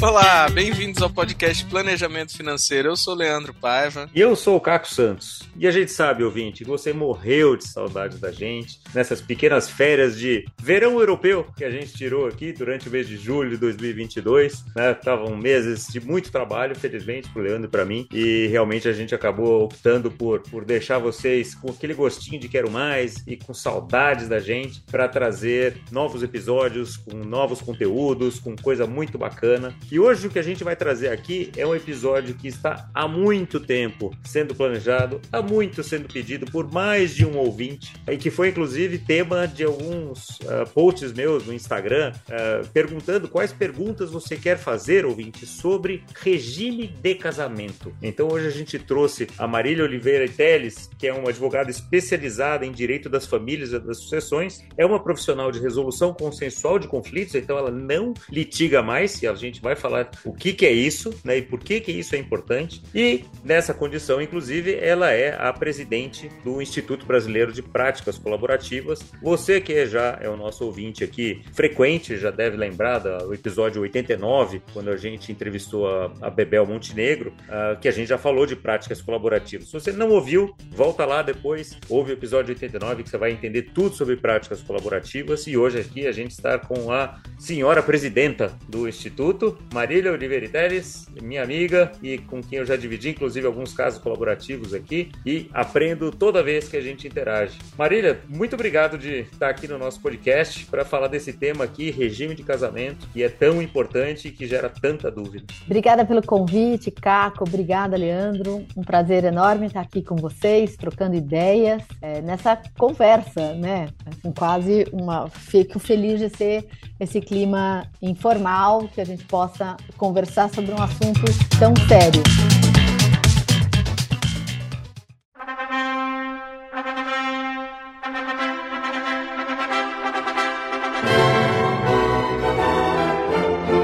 Olá, bem-vindos ao podcast Planejamento Financeiro. Eu sou Leandro Paiva. E eu sou o Caco Santos. E a gente sabe, ouvinte, que você morreu de saudade da gente nessas pequenas férias de verão europeu que a gente tirou aqui durante o mês de julho de 2022. Né? Estavam meses de muito trabalho, felizmente, pro Leandro e para mim. E realmente a gente acabou optando por, por deixar vocês com aquele gostinho de quero mais e com saudades da gente para trazer novos episódios com novos conteúdos, com coisa muito bacana. E hoje o que a gente vai trazer aqui é um episódio que está há muito tempo sendo planejado, há muito sendo pedido por mais de um ouvinte, e que foi inclusive tema de alguns uh, posts meus no Instagram, uh, perguntando quais perguntas você quer fazer, ouvinte, sobre regime de casamento. Então hoje a gente trouxe a Marília Oliveira Teles, que é uma advogada especializada em direito das famílias e das sucessões, é uma profissional de resolução consensual de conflitos, então ela não litiga mais, e a gente vai falar o que, que é isso, né, e por que, que isso é importante. E nessa condição, inclusive, ela é a presidente do Instituto Brasileiro de Práticas Colaborativas. Você que já é o nosso ouvinte aqui frequente, já deve lembrar do episódio 89, quando a gente entrevistou a, a Bebel Montenegro, uh, que a gente já falou de práticas colaborativas. Se você não ouviu, volta lá depois, ouve o episódio 89 que você vai entender tudo sobre práticas colaborativas. E hoje aqui a gente está com a senhora presidenta do Instituto, Marília Oliveira Teres, minha amiga e com quem eu já dividi, inclusive, alguns casos colaborativos aqui e aprendo toda vez que a gente interage. Marília, muito obrigado de estar aqui no nosso podcast para falar desse tema aqui, regime de casamento, que é tão importante e que gera tanta dúvida. Obrigada pelo convite, Caco. Obrigada, Leandro. Um prazer enorme estar aqui com vocês, trocando ideias é, nessa conversa, né? Assim, quase uma. Fico feliz de ser esse clima informal que a gente possa conversar sobre um assunto tão sério.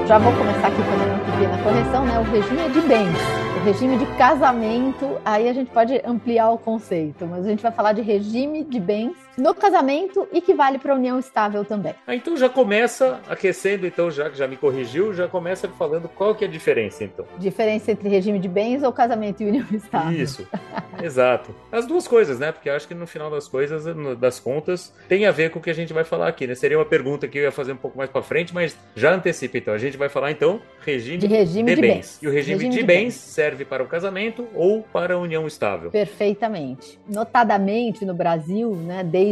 Já vou começar aqui fazendo uma pequena correção, né? O regime de bens regime de casamento, aí a gente pode ampliar o conceito, mas a gente vai falar de regime de bens no casamento e que vale para a união estável também. Ah, então já começa aquecendo, então já que já me corrigiu, já começa falando qual que é a diferença, então. Diferença entre regime de bens ou casamento e união estável. Isso, exato. As duas coisas, né? Porque acho que no final das coisas, das contas, tem a ver com o que a gente vai falar aqui, né? Seria uma pergunta que eu ia fazer um pouco mais para frente, mas já antecipa, então. A gente vai falar, então, regime de, regime de, de bens. bens. E o regime, regime de, de, bens, bens serve serve para o casamento ou para a união estável. Perfeitamente. Notadamente no Brasil, né, desde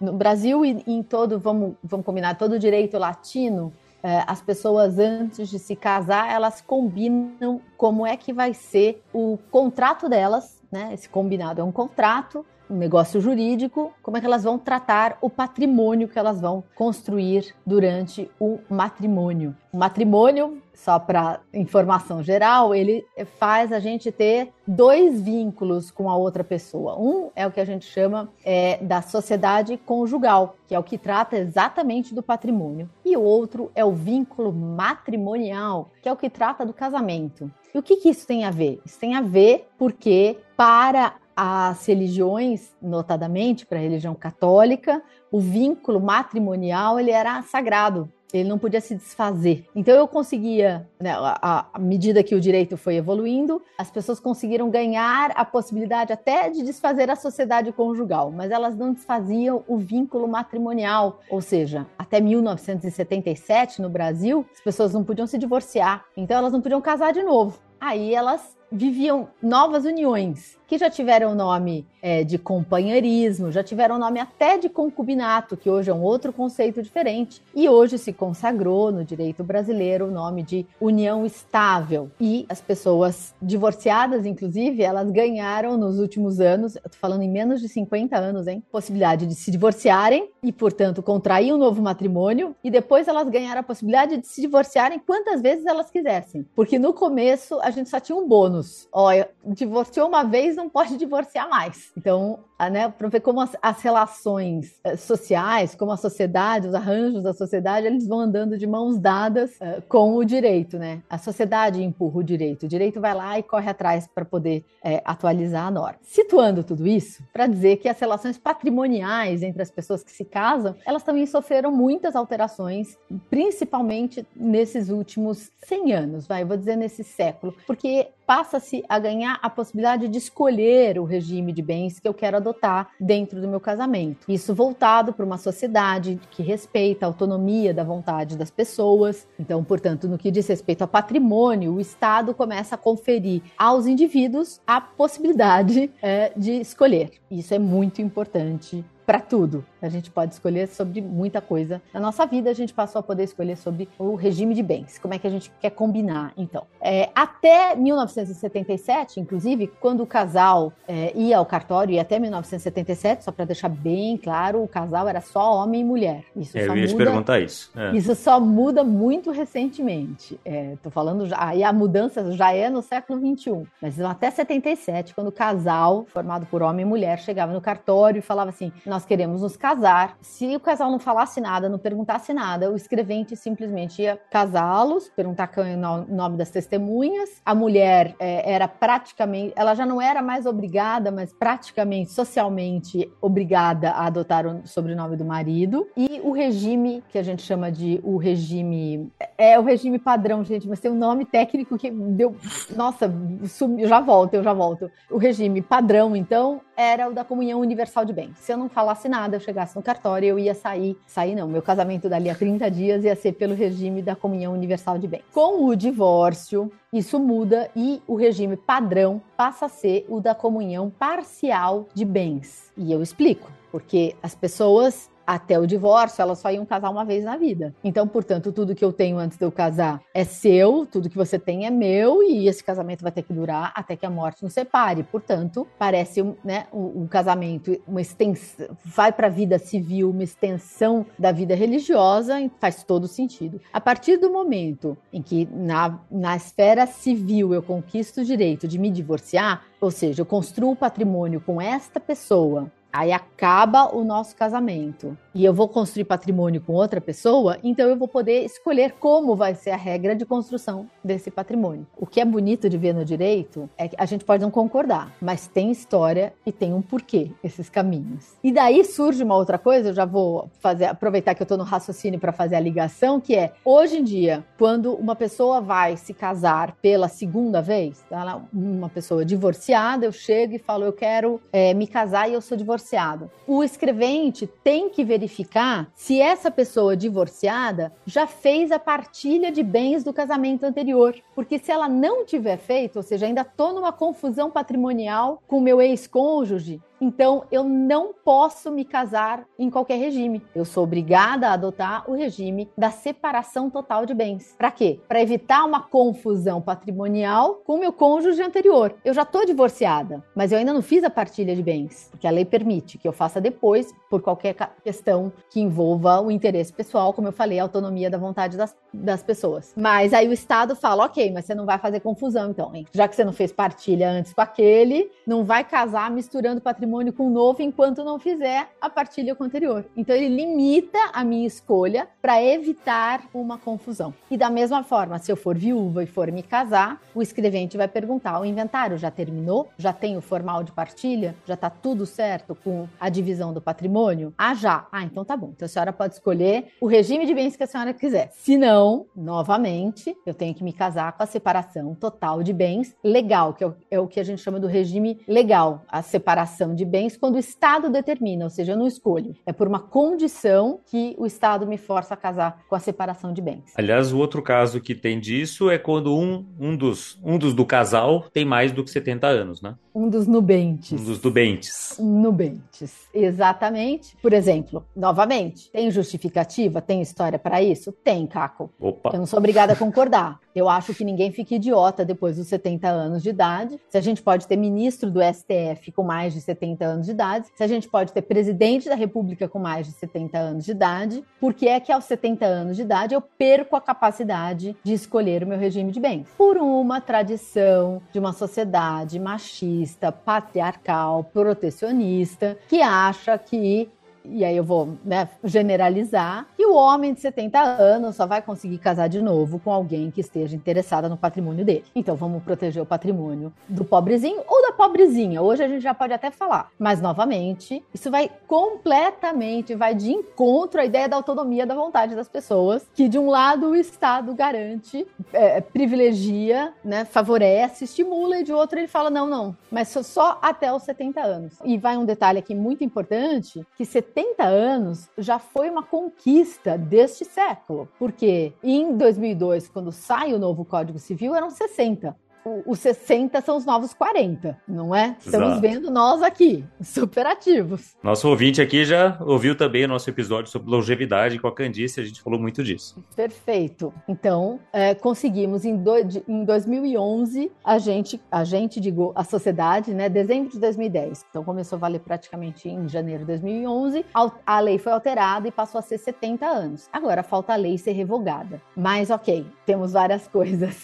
no Brasil e em todo, vamos, vamos combinar, todo direito latino, eh, as pessoas antes de se casar, elas combinam como é que vai ser o contrato delas, né? Esse combinado é um contrato um negócio jurídico, como é que elas vão tratar o patrimônio que elas vão construir durante o matrimônio. O matrimônio, só para informação geral, ele faz a gente ter dois vínculos com a outra pessoa. Um é o que a gente chama é, da sociedade conjugal, que é o que trata exatamente do patrimônio. E o outro é o vínculo matrimonial, que é o que trata do casamento. E o que, que isso tem a ver? Isso tem a ver porque, para as religiões, notadamente para a religião católica, o vínculo matrimonial ele era sagrado, ele não podia se desfazer. Então eu conseguia, né, à medida que o direito foi evoluindo, as pessoas conseguiram ganhar a possibilidade até de desfazer a sociedade conjugal, mas elas não desfaziam o vínculo matrimonial, ou seja, até 1977 no Brasil, as pessoas não podiam se divorciar, então elas não podiam casar de novo. Aí elas viviam novas uniões que já tiveram o nome é, de companheirismo, já tiveram o nome até de concubinato, que hoje é um outro conceito diferente, e hoje se consagrou no direito brasileiro o nome de união estável. E as pessoas divorciadas, inclusive, elas ganharam nos últimos anos, eu tô falando em menos de 50 anos, hein, possibilidade de se divorciarem e, portanto, contrair um novo matrimônio, e depois elas ganharam a possibilidade de se divorciarem quantas vezes elas quisessem. Porque no começo a gente só tinha um bônus. Ó, divorciou uma vez, não pode divorciar mais. Então, né, para ver como as, as, relações eh, sociais, como a sociedade, os arranjos da sociedade, eles vão andando de mãos dadas uh, com o direito, né? A sociedade empurra o direito, o direito vai lá e corre atrás para poder é, atualizar a norma. Situando tudo isso, para dizer que as relações patrimoniais entre as pessoas que se casam, elas também sofreram muitas alterações, principalmente nesses últimos 100 anos, vai, vou dizer nesse século, porque passa-se a ganhar a possibilidade de escolher o regime de bens que eu quero adotar dentro do meu casamento. Isso voltado para uma sociedade que respeita a autonomia da vontade das pessoas. Então, portanto, no que diz respeito ao patrimônio, o Estado começa a conferir aos indivíduos a possibilidade é, de escolher. Isso é muito importante para tudo. A gente pode escolher sobre muita coisa. Na nossa vida, a gente passou a poder escolher sobre o regime de bens. Como é que a gente quer combinar, então? É, até 1977, inclusive, quando o casal é, ia ao cartório, e até 1977, só para deixar bem claro, o casal era só homem e mulher. Isso é, só eu ia muda, te perguntar isso. É. Isso só muda muito recentemente. Estou é, falando já, aí a mudança já é no século 21. Mas até 77, quando o casal, formado por homem e mulher, chegava no cartório e falava assim: nós queremos nos casar. Se o casal não falasse nada, não perguntasse nada, o escrevente simplesmente ia casá-los, perguntar qual é o nome das testemunhas. A mulher é, era praticamente, ela já não era mais obrigada, mas praticamente socialmente obrigada a adotar o sobrenome do marido. E o regime que a gente chama de o regime é o regime padrão, gente, mas tem um nome técnico que deu, nossa, já volto, eu já volto. O regime padrão, então, era o da comunhão universal de bens. Se eu não falasse nada, eu chegasse no cartório, eu ia sair. Sair não, meu casamento dali a 30 dias ia ser pelo regime da comunhão universal de bens. Com o divórcio, isso muda e o regime padrão passa a ser o da comunhão parcial de bens. E eu explico, porque as pessoas até o divórcio, elas só iam casar uma vez na vida. Então, portanto, tudo que eu tenho antes de eu casar é seu, tudo que você tem é meu, e esse casamento vai ter que durar até que a morte nos separe. Portanto, parece né, um, um casamento, uma extensão, vai para a vida civil, uma extensão da vida religiosa, faz todo sentido. A partir do momento em que na, na esfera civil eu conquisto o direito de me divorciar, ou seja, eu construo o patrimônio com esta pessoa Aí acaba o nosso casamento e eu vou construir patrimônio com outra pessoa, então eu vou poder escolher como vai ser a regra de construção desse patrimônio. O que é bonito de ver no direito é que a gente pode não concordar, mas tem história e tem um porquê esses caminhos. E daí surge uma outra coisa, eu já vou fazer aproveitar que eu estou no raciocínio para fazer a ligação, que é hoje em dia, quando uma pessoa vai se casar pela segunda vez, tá? uma pessoa divorciada, eu chego e falo, eu quero é, me casar e eu sou divorciada divorciado. O escrevente tem que verificar se essa pessoa divorciada já fez a partilha de bens do casamento anterior. Porque se ela não tiver feito, ou seja, ainda estou numa confusão patrimonial com meu ex-cônjuge, então, eu não posso me casar em qualquer regime. Eu sou obrigada a adotar o regime da separação total de bens. Para quê? Para evitar uma confusão patrimonial com o meu cônjuge anterior. Eu já estou divorciada, mas eu ainda não fiz a partilha de bens, porque a lei permite que eu faça depois, por qualquer questão que envolva o interesse pessoal, como eu falei, a autonomia da vontade das, das pessoas. Mas aí o Estado fala, ok, mas você não vai fazer confusão, então, hein? já que você não fez partilha antes com aquele, não vai casar misturando patrimônio patrimônio com o novo enquanto não fizer a partilha com o anterior. Então ele limita a minha escolha para evitar uma confusão. E da mesma forma, se eu for viúva e for me casar, o escrevente vai perguntar: o inventário já terminou? Já tem o formal de partilha? Já está tudo certo com a divisão do patrimônio? Ah, já. Ah, então tá bom. Então a senhora pode escolher o regime de bens que a senhora quiser. Se não, novamente, eu tenho que me casar com a separação total de bens legal, que é o, é o que a gente chama do regime legal, a separação de de bens quando o Estado determina, ou seja, eu não escolho. É por uma condição que o Estado me força a casar com a separação de bens. Aliás, o outro caso que tem disso é quando um, um, dos, um dos do casal tem mais do que 70 anos, né? Um dos nubentes. Um dos nubentes. Nubentes, exatamente. Por exemplo, novamente, tem justificativa? Tem história para isso? Tem, Caco. Opa. Eu não sou obrigada a concordar. Eu acho que ninguém fica idiota depois dos 70 anos de idade. Se a gente pode ter ministro do STF com mais de 70 anos de idade, se a gente pode ter presidente da República com mais de 70 anos de idade, por que é que aos 70 anos de idade eu perco a capacidade de escolher o meu regime de bens? Por uma tradição de uma sociedade machista machista, patriarcal, protecionista, que acha que e aí eu vou né, generalizar, que o homem de 70 anos só vai conseguir casar de novo com alguém que esteja interessada no patrimônio dele. Então vamos proteger o patrimônio do pobrezinho ou da pobrezinha. Hoje a gente já pode até falar. Mas, novamente, isso vai completamente, vai de encontro à ideia da autonomia da vontade das pessoas, que de um lado o Estado garante, é, privilegia, né, favorece, estimula, e de outro ele fala, não, não, mas só até os 70 anos. E vai um detalhe aqui muito importante, que 70 anos já foi uma conquista deste século, porque em 2002, quando sai o novo Código Civil, eram 60 os 60 são os novos 40, não é? Estamos Exato. vendo nós aqui, super ativos. Nosso ouvinte aqui já ouviu também o nosso episódio sobre longevidade com a Candice, a gente falou muito disso. Perfeito. Então, é, conseguimos em, do, em 2011, a gente, a gente, digo, a sociedade, né, dezembro de 2010, então começou a valer praticamente em janeiro de 2011, a, a lei foi alterada e passou a ser 70 anos. Agora falta a lei ser revogada. Mas, ok, temos várias coisas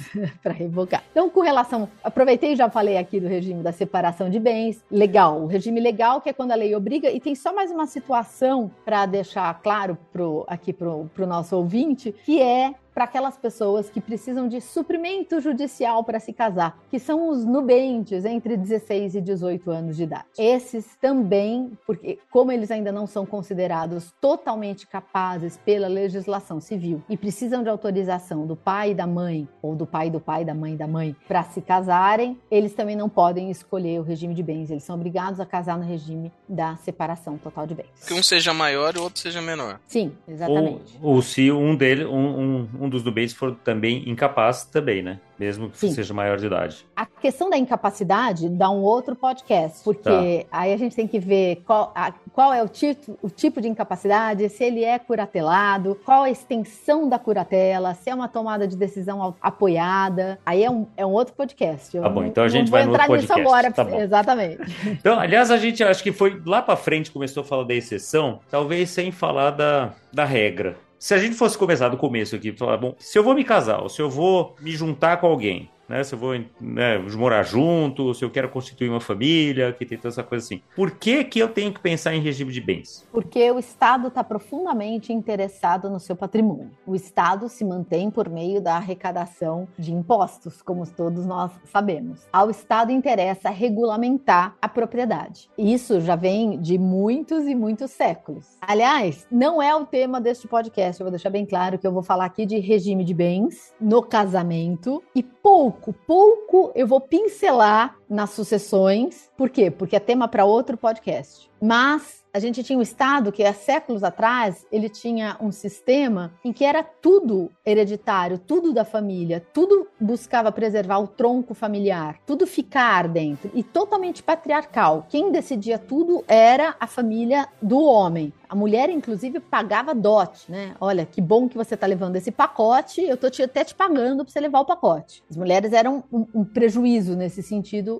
para revogar. Então, com relação. Aproveitei e já falei aqui do regime da separação de bens. Legal. O regime legal, que é quando a lei obriga, e tem só mais uma situação para deixar claro pro, aqui para o nosso ouvinte, que é para aquelas pessoas que precisam de suprimento judicial para se casar, que são os nubentes entre 16 e 18 anos de idade. Esses também, porque como eles ainda não são considerados totalmente capazes pela legislação civil e precisam de autorização do pai e da mãe ou do pai do pai da mãe da mãe para se casarem, eles também não podem escolher o regime de bens, eles são obrigados a casar no regime da separação total de bens. Que um seja maior e o outro seja menor. Sim, exatamente. Ou, ou se um dele um, um, um dos Nubanks for também incapaz também, né? Mesmo que Sim. seja maior de idade. A questão da incapacidade dá um outro podcast, porque tá. aí a gente tem que ver qual, a, qual é o, tito, o tipo de incapacidade, se ele é curatelado, qual a extensão da curatela, se é uma tomada de decisão apoiada. Aí é um, é um outro podcast. Eu tá bom, então a gente vai no outro podcast. Agora, tá Exatamente. Então, aliás, a gente acho que foi lá para frente começou a falar da exceção, talvez sem falar da, da regra se a gente fosse começar do começo aqui, falar, bom, se eu vou me casar, ou se eu vou me juntar com alguém, né? Se eu vou né, morar junto, se eu quero constituir uma família, que tem toda essa coisa assim. Por que, que eu tenho que pensar em regime de bens? Porque o Estado está profundamente interessado no seu patrimônio. O Estado se mantém por meio da arrecadação de impostos, como todos nós sabemos. Ao Estado interessa regulamentar a propriedade. Isso já vem de muitos e muitos séculos. Aliás, não é o tema deste podcast, eu vou deixar bem claro que eu vou falar aqui de regime de bens no casamento e pouco pouco, eu vou pincelar nas sucessões. Por quê? Porque é tema para outro podcast. Mas a gente tinha um Estado que há séculos atrás ele tinha um sistema em que era tudo hereditário, tudo da família, tudo buscava preservar o tronco familiar, tudo ficar dentro e totalmente patriarcal. Quem decidia tudo era a família do homem. A mulher, inclusive, pagava dote, né? Olha, que bom que você está levando esse pacote, eu estou até te pagando para você levar o pacote. As mulheres eram um, um prejuízo nesse sentido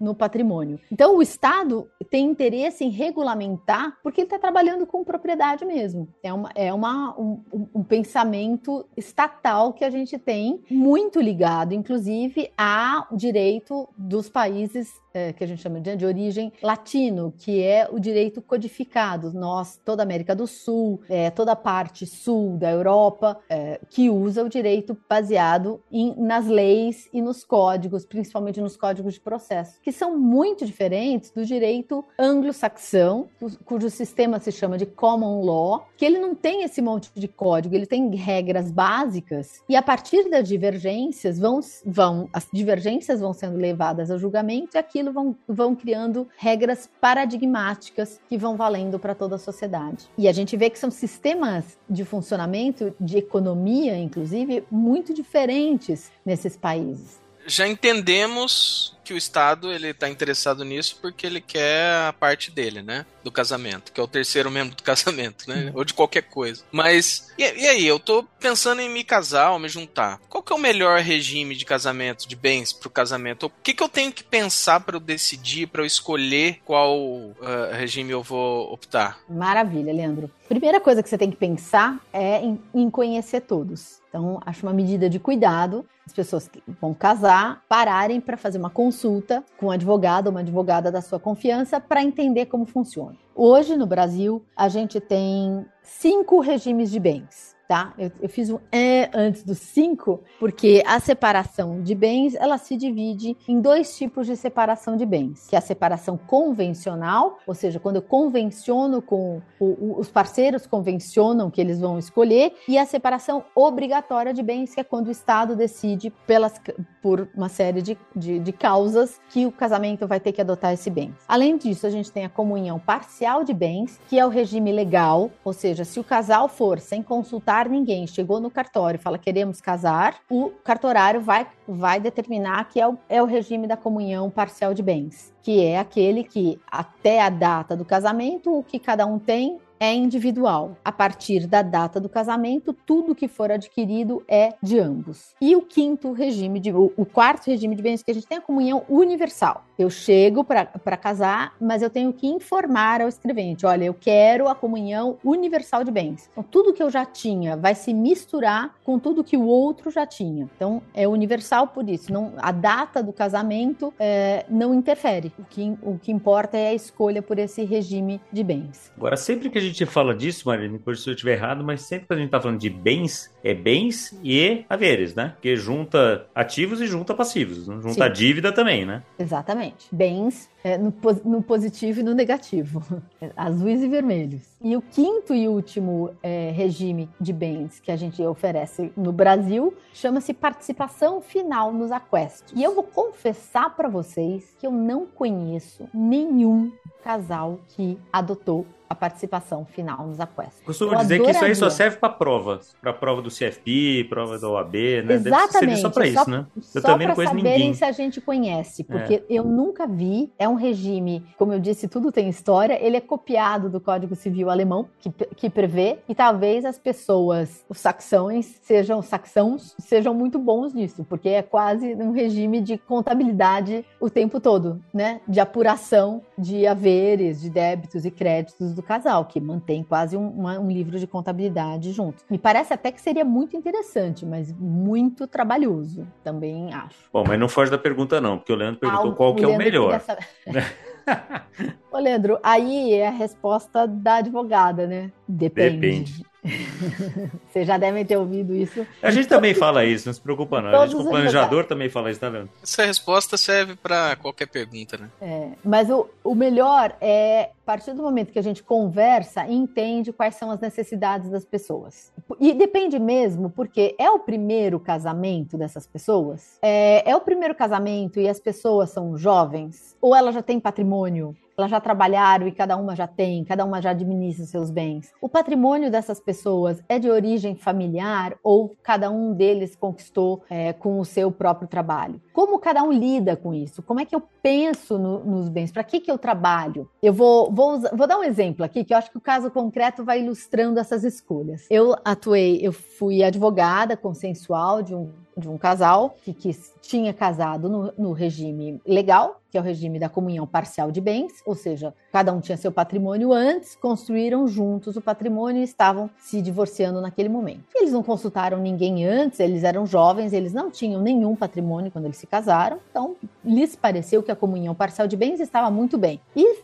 no patrimônio. Então, o Estado tem interesse em regulamentar porque ele está trabalhando com propriedade mesmo. É, uma, é uma, um, um, pensamento estatal que a gente tem, muito ligado, inclusive, ao direito dos países é, que a gente chama de, de, origem latino, que é o direito codificado. Nós, toda a América do Sul, é, toda a parte sul da Europa, é, que usa o direito baseado em, nas leis e nos códigos, principalmente nos códigos de processo, que são muito diferentes do direito anglo-saxão, cujo sistema se chama de common law, que ele não tem esse monte de código, ele tem regras básicas, e a partir das divergências vão, vão as divergências vão sendo levadas a julgamento e aquilo vão, vão criando regras paradigmáticas que vão valendo para toda a sociedade. E a gente vê que são sistemas de funcionamento, de economia, inclusive, muito diferentes nesses países. Já entendemos que o Estado ele está interessado nisso porque ele quer a parte dele, né? Do casamento, que é o terceiro membro do casamento, né? Ou de qualquer coisa. Mas, e, e, aí, eu tô pensando em me casar ou me juntar. Qual que é o melhor regime de casamento, de bens pro casamento? O que, que eu tenho que pensar para eu decidir, para eu escolher qual uh, regime eu vou optar? Maravilha, Leandro. Primeira coisa que você tem que pensar é em, em conhecer todos. Então, acho uma medida de cuidado as pessoas que vão casar pararem para fazer uma consulta com um advogado, uma advogada da sua confiança, para entender como funciona. Hoje, no Brasil, a gente tem cinco regimes de bens tá? Eu, eu, fiz um é antes do 5, porque a separação de bens, ela se divide em dois tipos de separação de bens, que é a separação convencional, ou seja, quando eu convenciono com o, os parceiros convencionam que eles vão escolher, e a separação obrigatória de bens, que é quando o Estado decide pelas, por uma série de, de, de causas que o casamento vai ter que adotar esse bem. Além disso, a gente tem a comunhão parcial de bens, que é o regime legal, ou seja, se o casal for sem consultar casar ninguém. Chegou no cartório, fala queremos casar, o cartorário vai, vai determinar que é o, é o regime da comunhão parcial de bens, que é aquele que até a data do casamento o que cada um tem é individual. A partir da data do casamento, tudo que for adquirido é de ambos. E o quinto regime de o, quarto regime de bens que a gente tem é a comunhão universal. Eu chego para casar, mas eu tenho que informar ao escrevente: olha, eu quero a comunhão universal de bens. Então, tudo que eu já tinha vai se misturar com tudo que o outro já tinha. Então, é universal por isso. Não, a data do casamento é, não interfere. O que, o que importa é a escolha por esse regime de bens. Agora, sempre que a gente fala disso, Marina, por se eu estiver errado, mas sempre que a gente está falando de bens, é bens e haveres, né? Porque junta ativos e junta passivos. Junta Sim. dívida também, né? Exatamente. Bens é, no, no, positivo e no negativo, azuis e vermelhos. E o quinto e último é, regime de bens que a gente oferece no Brasil chama-se participação final nos aquestos. E eu vou confessar para vocês que eu não conheço nenhum casal que adotou a participação final nos aquestos. Costumo eu dizer adoraria. que isso aí só serve para provas, para prova do CFP, prova da OAB, né? Exatamente. só para isso, né? Eu só também não conheço ninguém. se a gente conhece, porque é. eu nunca vi, é um regime, como eu disse, tudo tem história, ele é copiado do Código Civil alemão, que, que prevê, e talvez as pessoas, os saxões, sejam saxãos, sejam muito bons nisso, porque é quase um regime de contabilidade o tempo todo, né? De apuração de haveres, de débitos e créditos do casal, que mantém quase um, uma, um livro de contabilidade junto. Me parece até que seria muito interessante, mas muito trabalhoso, também acho. Bom, mas não foge da pergunta não, porque o Leandro perguntou ah, qual que é o melhor. Ô, Leandro, aí é a resposta da advogada, né? Depende. Depende. Vocês já devem ter ouvido isso. A gente também fala isso, não se preocupa não. a gente, como planejador, também fala isso, tá vendo? Essa resposta serve para qualquer pergunta, né? É, mas o, o melhor é, a partir do momento que a gente conversa e entende quais são as necessidades das pessoas. E depende mesmo, porque é o primeiro casamento dessas pessoas? É, é o primeiro casamento e as pessoas são jovens? Ou ela já tem patrimônio? Elas já trabalharam e cada uma já tem, cada uma já administra seus bens. O patrimônio dessas pessoas é de origem familiar ou cada um deles conquistou é, com o seu próprio trabalho? Como cada um lida com isso? Como é que eu penso no, nos bens? Para que, que eu trabalho? Eu vou, vou, vou dar um exemplo aqui, que eu acho que o caso concreto vai ilustrando essas escolhas. Eu atuei, eu fui advogada consensual de um de um casal que, que tinha casado no, no, regime legal, que é o regime da comunhão parcial de bens, ou seja, cada um tinha seu patrimônio antes, construíram juntos o patrimônio e estavam se divorciando naquele momento. Eles não consultaram ninguém antes, eles eram jovens, eles não tinham nenhum patrimônio quando eles se casaram, então lhes pareceu que a comunhão parcial de bens estava muito bem. E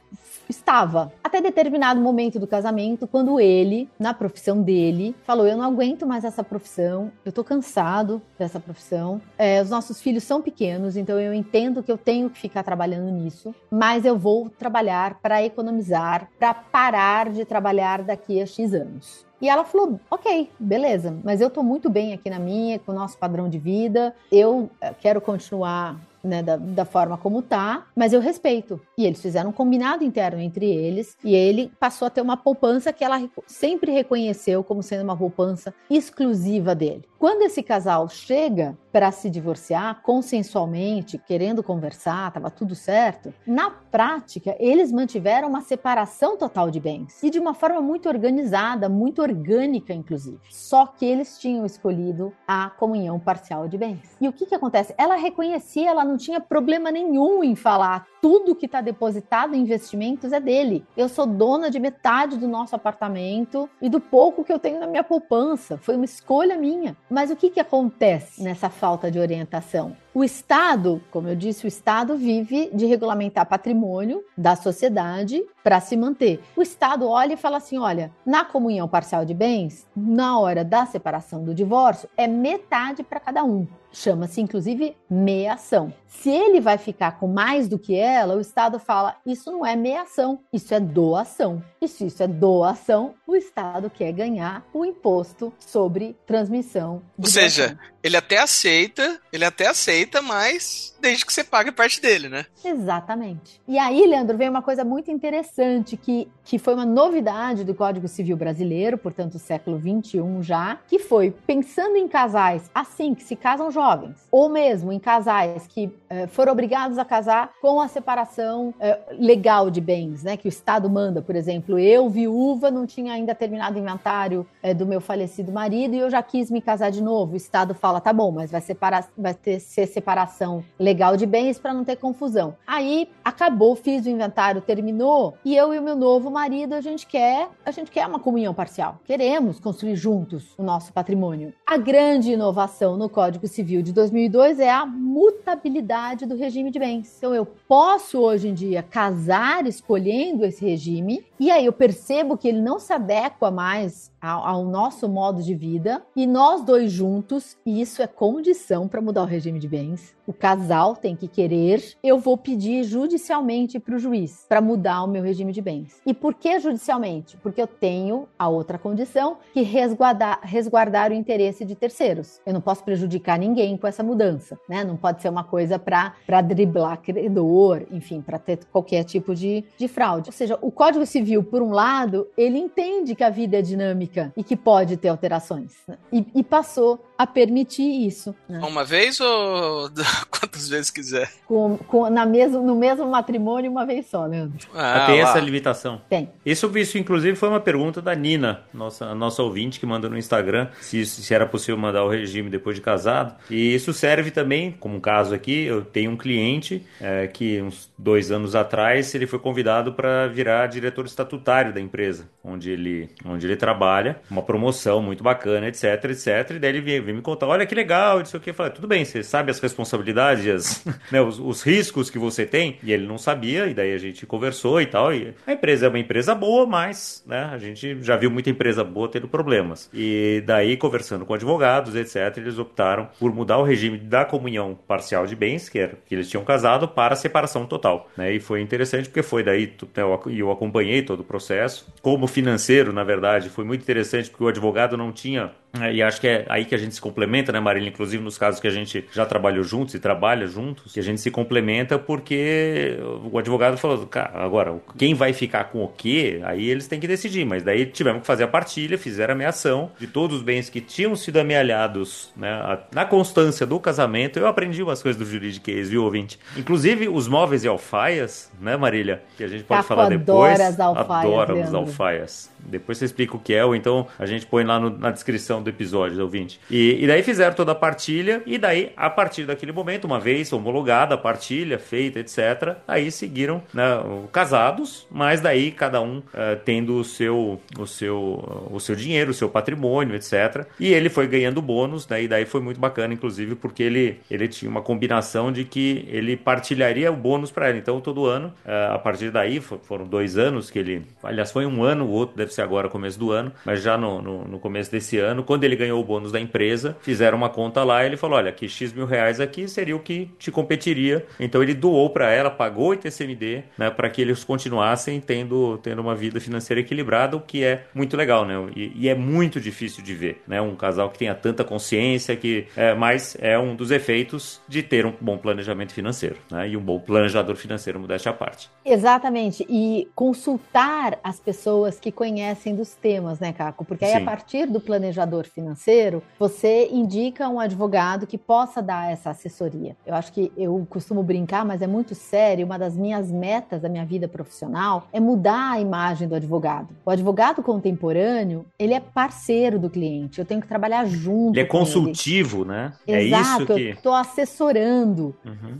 estava até determinado momento do casamento, quando ele, na profissão dele, falou: Eu não aguento mais essa profissão, eu tô cansado dessa profissão. É, os nossos filhos são pequenos, então eu entendo que eu tenho que ficar trabalhando nisso, mas eu vou trabalhar para economizar, para parar de trabalhar daqui a X anos. E ela falou: ok, beleza, mas eu tô muito bem aqui na minha, com o nosso padrão de vida, eu eh, quero continuar né, da, da, forma como tá, mas eu respeito. E eles fizeram um combinado interno entre eles e ele passou a ter uma poupança que ela sempre reconheceu como sendo uma poupança exclusiva dele. Quando esse casal chega para se divorciar consensualmente, querendo conversar, estava tudo certo, na prática eles mantiveram uma separação total de bens e de uma forma muito organizada, muito orgânica, inclusive. Só que eles tinham escolhido a comunhão parcial de bens. E o que, que acontece? Ela reconhecia ela no não tinha problema nenhum em falar tudo que está depositado em investimentos é dele. Eu sou dona de metade do nosso apartamento e do pouco que eu tenho na minha poupança. Foi uma escolha minha. Mas o que, que acontece nessa falta de orientação? O Estado, como eu disse, o Estado vive de regulamentar patrimônio da sociedade para se manter. O Estado olha e fala assim: olha, na comunhão parcial de bens, na hora da separação do divórcio, é metade para cada um. Chama-se, inclusive, meação. Se ele vai ficar com mais do que ela, o Estado fala: isso não é meação, isso é doação. E se isso é doação, o Estado quer ganhar o imposto sobre transmissão. Ou seja, ele até aceita, ele até aceita, mas desde que você pague parte dele, né? Exatamente. E aí, Leandro, vem uma coisa muito interessante que, que foi uma novidade do Código Civil Brasileiro, portanto, século 21 já, que foi pensando em casais assim, que se casam jovens, ou mesmo em casais que eh, foram obrigados a casar com a separação eh, legal de bens, né? Que o Estado manda, por exemplo, eu, viúva, não tinha ainda terminado o inventário eh, do meu falecido marido e eu já quis me casar de novo. O Estado fala, tá bom, mas vai, separar, vai ter ser separação legal de bens para não ter confusão. Aí acabou, fiz o inventário, terminou, e eu e o meu novo marido, a gente quer, a gente quer uma comunhão parcial. Queremos construir juntos o nosso patrimônio. A grande inovação no Código Civil de 2002 é a mutabilidade do regime de bens. Então eu posso hoje em dia casar escolhendo esse regime, e aí eu percebo que ele não se adequa mais ao, ao nosso modo de vida, e nós dois juntos, e isso é condição para mudar o regime de bens. O casal tem que querer, eu vou pedir judicialmente para o juiz para mudar o meu regime de bens. E por que judicialmente? Porque eu tenho a outra condição que resguardar, resguardar o interesse de terceiros. Eu não posso prejudicar ninguém com essa mudança, né? Não pode ser uma coisa para driblar credor, enfim, para ter qualquer tipo de, de fraude. Ou seja, o Código Civil, por um lado, ele entende que a vida é dinâmica e que pode ter alterações. Né? E, e passou a permitir isso. Né? Uma vez ou quantas vezes quiser? Com, com, na mesmo, no mesmo matrimônio, uma vez só, Leandro. Ah, tem lá. essa limitação? Tem. Isso, isso, inclusive, foi uma pergunta da Nina, nossa, nossa ouvinte, que mandou no Instagram se, se era possível mandar o regime depois de casado. E isso serve também, como um caso aqui, eu tenho um cliente é, que uns dois anos atrás ele foi convidado para virar diretor estatutário da empresa, onde ele, onde ele trabalha, uma promoção muito bacana, etc, etc. E daí ele veio me contar, olha que legal, isso aqui. Eu falei, tudo bem, você sabe as responsabilidades, né, os, os, riscos que você tem? E ele não sabia, e daí a gente conversou e tal. E a empresa é uma empresa boa, mas né, a gente já viu muita empresa boa tendo problemas. E daí, conversando com advogados, etc., eles optaram por mudar o regime da comunhão parcial de bens, que era que eles tinham casado, para separação total. Né? E foi interessante porque foi daí, né, e eu acompanhei todo o processo. Como financeiro, na verdade, foi muito interessante porque o advogado não tinha e acho que é aí que a gente se complementa, né, Marília? Inclusive nos casos que a gente já trabalhou juntos e trabalha juntos, que a gente se complementa porque o advogado falou, cara, agora, quem vai ficar com o quê? Aí eles têm que decidir, mas daí tivemos que fazer a partilha, fizeram a ameação de todos os bens que tinham sido amealhados né, na constância do casamento. Eu aprendi umas coisas do juridiquês, viu, ouvinte? Inclusive os móveis e alfaias, né, Marília? Que a gente pode Caco falar depois. Adora as alfaias. Adora os alfaias. Depois você explica o que é, ou então a gente põe lá no, na descrição do episódio, ouvinte. E, e daí fizeram toda a partilha, e daí, a partir daquele momento, uma vez homologada a partilha, feita, etc., aí seguiram né, casados, mas daí cada um uh, tendo o seu, o, seu, o seu dinheiro, o seu patrimônio, etc. E ele foi ganhando bônus, né, e daí foi muito bacana, inclusive, porque ele, ele tinha uma combinação de que ele partilharia o bônus para ele. Então, todo ano, uh, a partir daí, foram dois anos que ele. Aliás, foi um ano, o outro deve ser agora começo do ano, mas já no, no, no, começo desse ano, quando ele ganhou o bônus da empresa, fizeram uma conta lá e ele falou: olha, que X mil reais aqui seria o que te competiria. Então ele doou para ela, pagou o ITCMD, né, para que eles continuassem tendo, tendo uma vida financeira equilibrada, o que é muito legal, né? E, e é muito difícil de ver, né? Um casal que tenha tanta consciência, que é, mas é um dos efeitos de ter um bom planejamento financeiro, né? E um bom planejador financeiro, modéstia à parte. Exatamente. E consultar as pessoas que conhecem dos temas, né, Caco? Porque aí, Sim. a partir do planejador financeiro, você indica um advogado que possa dar essa assessoria. Eu acho que eu costumo brincar, mas é muito sério. Uma das minhas metas da minha vida profissional é mudar a imagem do advogado. O advogado contemporâneo, ele é parceiro do cliente. Eu tenho que trabalhar junto. Ele é consultivo, ele. né? Exato, é isso que. Estou assessorando. Uhum.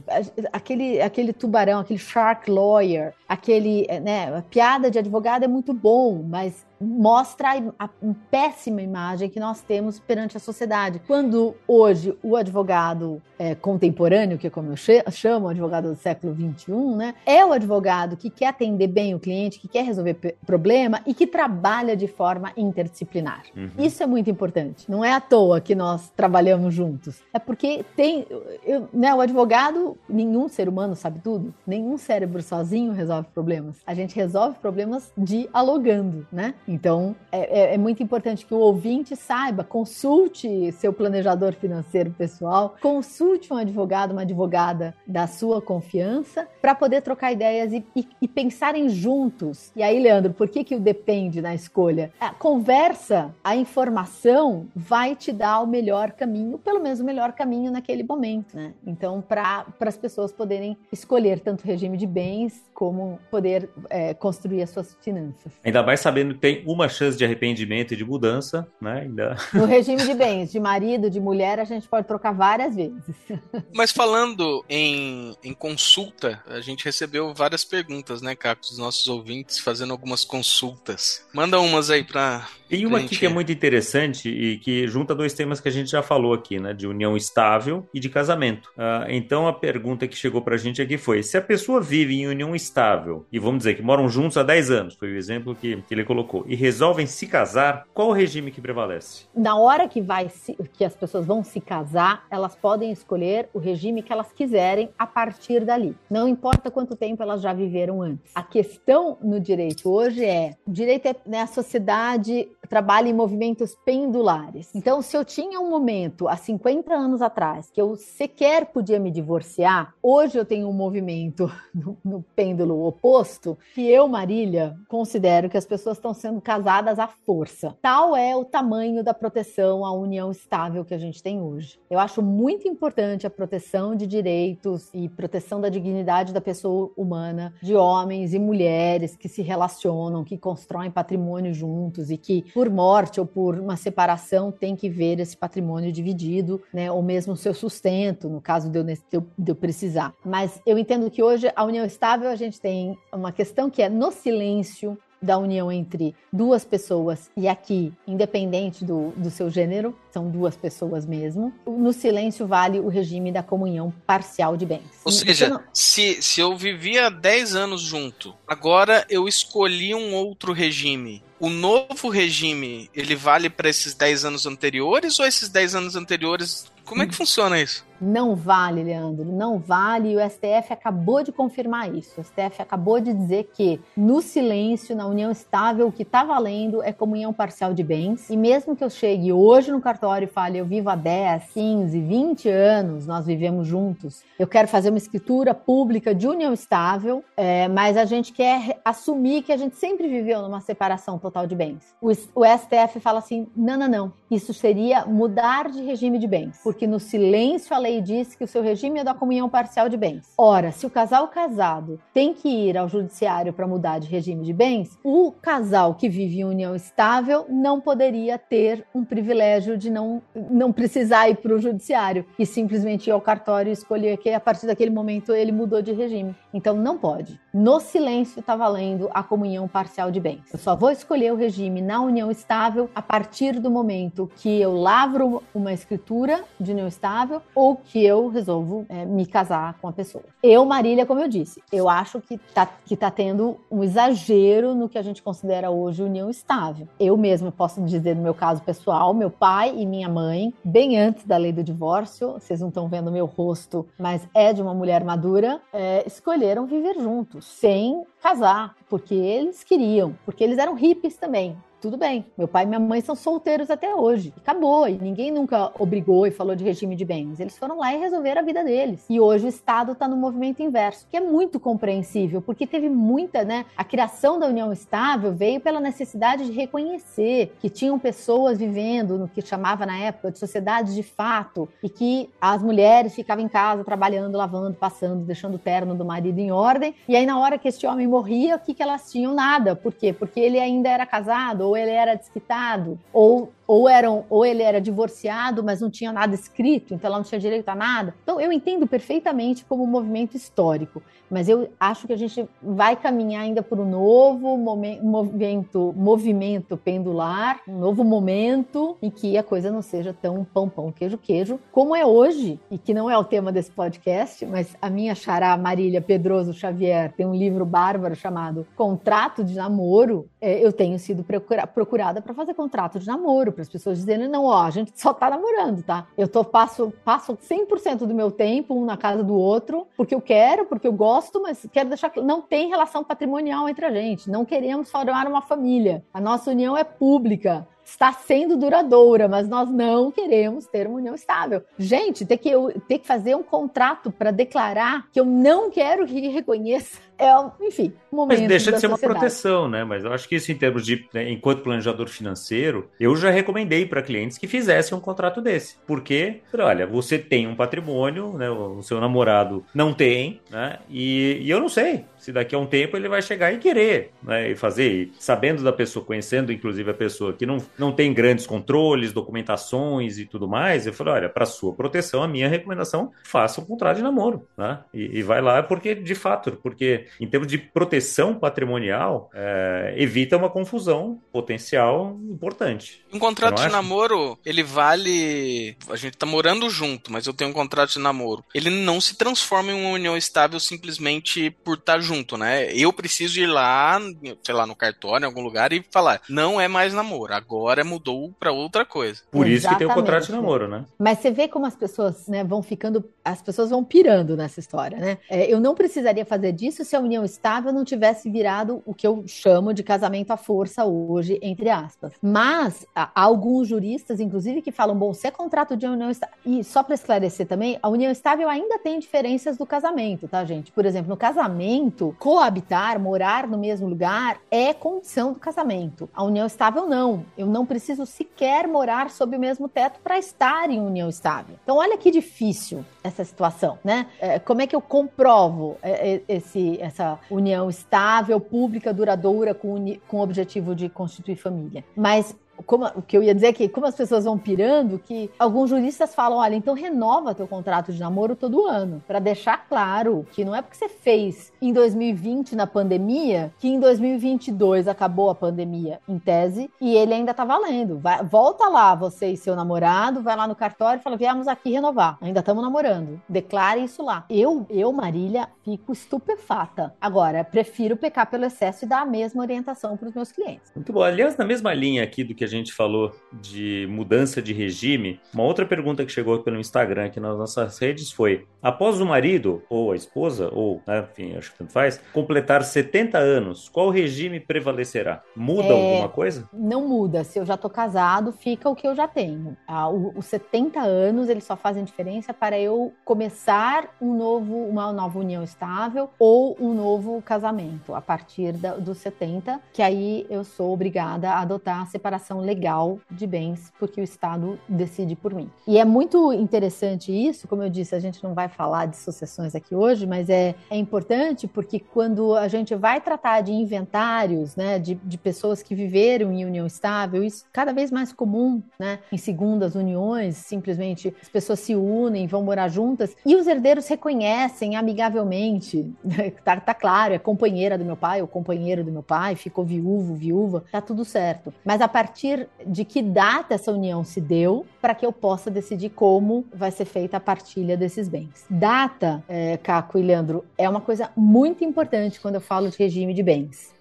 Aquele, aquele tubarão, aquele shark lawyer, aquele, né? A piada de advogado é muito bom, mas mostra a, péssima imagem que nós temos perante a sociedade. Quando hoje o advogado é, contemporâneo, que é como eu chamo, o advogado do século XXI, né, é o advogado que quer atender bem o cliente, que quer resolver problema e que trabalha de forma interdisciplinar. Uhum. Isso é muito importante. Não é à toa que nós trabalhamos juntos. É porque tem, eu, né, o advogado, nenhum ser humano sabe tudo, nenhum cérebro sozinho resolve problemas. A gente resolve problemas dialogando, né? Então, é, é, é, muito importante que o ouvinte saiba, consulte seu planejador financeiro pessoal, consulte um advogado, uma advogada da sua confiança, para poder trocar ideias e, e, e, pensarem juntos. E aí, Leandro, por que, que o depende na escolha? A conversa, a informação vai te dar o melhor caminho, pelo menos o melhor caminho naquele momento. Né? Então, para as pessoas poderem escolher tanto regime de bens como poder é, construir as suas finanças. Ainda mais sabendo que tem uma chance de arrependimento e de mudança, né? Ainda... No regime de bens, de marido, de mulher, a gente pode trocar várias vezes. Mas falando em, em consulta, a gente recebeu várias perguntas, né, Caco, dos nossos ouvintes, fazendo algumas consultas. Manda umas aí para tem uma aqui que é muito interessante e que junta dois temas que a gente já falou aqui, né? De união estável e de casamento. Uh, então a pergunta que chegou pra gente aqui foi: se a pessoa vive em união estável, e vamos dizer que moram juntos há 10 anos, foi o exemplo que, que ele colocou, e resolvem se casar, qual o regime que prevalece? Na hora que, vai se, que as pessoas vão se casar, elas podem escolher o regime que elas quiserem a partir dali. Não importa quanto tempo elas já viveram antes. A questão no direito hoje é: o direito é né, a sociedade trabalha em movimentos pendulares. Então, se eu tinha um momento há 50 anos atrás que eu sequer podia me divorciar, hoje eu tenho um movimento no, no pêndulo oposto que eu, Marília, considero que as pessoas estão sendo casadas à força. Tal é o tamanho da proteção à união estável que a gente tem hoje. Eu acho muito importante a proteção de direitos e proteção da dignidade da pessoa humana, de homens e mulheres que se relacionam, que constroem patrimônio juntos e que por morte ou por uma separação, tem que ver esse patrimônio dividido, né? Ou mesmo o seu sustento, no caso de eu, de eu precisar. Mas eu entendo que hoje a união estável a gente tem uma questão que é no silêncio, da união entre duas pessoas, e aqui, independente do, do seu gênero, são duas pessoas mesmo, no silêncio vale o regime da comunhão parcial de bens. Ou seja, se, se eu vivia 10 anos junto, agora eu escolhi um outro regime. O novo regime, ele vale para esses 10 anos anteriores ou esses 10 anos anteriores como é que funciona isso? Não vale, Leandro, não vale. E o STF acabou de confirmar isso. O STF acabou de dizer que no silêncio, na união estável, o que está valendo é comunhão parcial de bens. E mesmo que eu chegue hoje no cartório e fale, eu vivo há 10, 15, 20 anos, nós vivemos juntos, eu quero fazer uma escritura pública de união estável, é, mas a gente quer assumir que a gente sempre viveu numa separação total de bens. O, o STF fala assim: não, não, não. Isso seria mudar de regime de bens porque no silêncio a lei diz que o seu regime é da comunhão parcial de bens. Ora, se o casal casado tem que ir ao judiciário para mudar de regime de bens, o casal que vive em união estável não poderia ter um privilégio de não, não precisar ir para o judiciário e simplesmente ir ao cartório e escolher que a partir daquele momento ele mudou de regime. Então não pode. No silêncio está valendo a comunhão parcial de bens. Eu só vou escolher o regime na união estável a partir do momento que eu lavro uma escritura de união estável ou que eu resolvo é, me casar com a pessoa. Eu, Marília, como eu disse, eu acho que tá, que tá tendo um exagero no que a gente considera hoje união estável. Eu mesma posso dizer, no meu caso pessoal, meu pai e minha mãe, bem antes da lei do divórcio, vocês não estão vendo meu rosto, mas é de uma mulher madura, é, escolheram viver juntos, sem casar, porque eles queriam, porque eles eram hippies também tudo bem. Meu pai e minha mãe são solteiros até hoje. Acabou. E ninguém nunca obrigou e falou de regime de bens. Eles foram lá e resolveram a vida deles. E hoje o Estado está no movimento inverso, que é muito compreensível, porque teve muita, né? A criação da união estável veio pela necessidade de reconhecer que tinham pessoas vivendo no que chamava na época de sociedade de fato e que as mulheres ficavam em casa trabalhando, lavando, passando, deixando o terno do marido em ordem. E aí, na hora que este homem morria, o que, que elas tinham? Nada. Por quê? Porque ele ainda era casado, ou ele era desquitado, ou ou eram ou ele era divorciado, mas não tinha nada escrito, então ela não tinha direito a nada. Então eu entendo perfeitamente como um movimento histórico, mas eu acho que a gente vai caminhar ainda por um novo movimento, movimento pendular, um novo momento em que a coisa não seja tão pão pão queijo queijo como é hoje e que não é o tema desse podcast, mas a minha xará Marília Pedroso Xavier tem um livro bárbaro chamado Contrato de Namoro. É, eu tenho sido procurada para fazer contrato de namoro para as pessoas dizendo, não, ó, a gente só tá namorando, tá? Eu tô, passo, passo 100% do meu tempo um na casa do outro, porque eu quero, porque eu gosto, mas quero deixar que não tem relação patrimonial entre a gente, não queremos formar uma família. A nossa união é pública está sendo duradoura, mas nós não queremos ter uma união estável. Gente, ter que, ter que fazer um contrato para declarar que eu não quero que reconheça é, enfim, momento. Mas deixa de ser sociedade. uma proteção, né? Mas eu acho que isso, em termos de, né, enquanto planejador financeiro, eu já recomendei para clientes que fizessem um contrato desse. Porque, olha, você tem um patrimônio, né? O seu namorado não tem, né? E, e eu não sei se daqui a um tempo ele vai chegar e querer, né? E fazer, e sabendo da pessoa, conhecendo inclusive a pessoa que não, não tem grandes controles, documentações e tudo mais, eu falo, olha, para sua proteção, a minha recomendação, faça um contrato de namoro, né? E, e vai lá, porque, de fato, porque em termos de proteção patrimonial, é, evita uma confusão potencial importante. Um contrato de namoro, ele vale. A gente tá morando junto, mas eu tenho um contrato de namoro. Ele não se transforma em uma união estável simplesmente por estar junto, né? Eu preciso ir lá, sei lá, no cartório, em algum lugar e falar: não é mais namoro, agora mudou para outra coisa. Por isso Exatamente. que tem o contrato de namoro, né? Mas você vê como as pessoas né, vão ficando. As pessoas vão pirando nessa história, né? É, eu não precisaria fazer disso se se a união estável não tivesse virado o que eu chamo de casamento à força hoje, entre aspas. Mas há alguns juristas, inclusive, que falam: bom, se é contrato de união estável. E só para esclarecer também, a união estável ainda tem diferenças do casamento, tá, gente? Por exemplo, no casamento, coabitar, morar no mesmo lugar é condição do casamento. A união estável não. Eu não preciso sequer morar sob o mesmo teto para estar em união estável. Então, olha que difícil essa situação, né? É, como é que eu comprovo é, é, esse essa união estável, pública, duradoura, com, com o objetivo de constituir família. Mas como, o que eu ia dizer é que, como as pessoas vão pirando, que alguns juristas falam: olha, então renova teu contrato de namoro todo ano, para deixar claro que não é porque você fez em 2020 na pandemia que em 2022 acabou a pandemia, em tese, e ele ainda tá valendo. Vai, volta lá, você e seu namorado, vai lá no cartório e fala: viemos aqui renovar, ainda estamos namorando. Declare isso lá. Eu, eu, Marília, fico estupefata. Agora, prefiro pecar pelo excesso e dar a mesma orientação para os meus clientes. Muito bom. Aliás, na mesma linha aqui do que a falou de mudança de regime, uma outra pergunta que chegou pelo Instagram aqui nas nossas redes foi: após o marido ou a esposa, ou, né, enfim, acho que tanto faz, completar 70 anos, qual regime prevalecerá? Muda é, alguma coisa? Não muda. Se eu já estou casado, fica o que eu já tenho. Ah, os 70 anos, eles só fazem diferença para eu começar um novo, uma nova união estável ou um novo casamento a partir da, dos 70, que aí eu sou obrigada a adotar a separação legal de bens, porque o Estado decide por mim. E é muito interessante isso, como eu disse, a gente não vai falar de sucessões aqui hoje, mas é, é importante porque quando a gente vai tratar de inventários, né, de, de pessoas que viveram em união estável, isso é cada vez mais comum, né, em segundas uniões, simplesmente as pessoas se unem, vão morar juntas, e os herdeiros reconhecem amigavelmente, né, tá, tá claro, é companheira do meu pai, ou companheiro do meu pai, ficou viúvo, viúva, tá tudo certo. Mas a partir partir de que data essa união se deu para que eu possa decidir como vai ser feita a partilha desses bens. Data, é, Caco e Leandro, é uma coisa muito importante quando eu falo de regime de bens.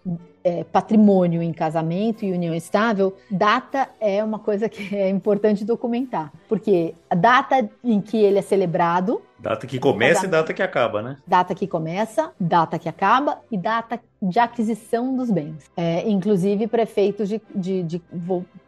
É, patrimônio em casamento e união estável, data é uma coisa que é importante documentar, porque a data em que ele é celebrado. Data que começa e data que acaba, né? Data que começa, data que acaba e data de aquisição dos bens. É, inclusive prefeitos de, de, de,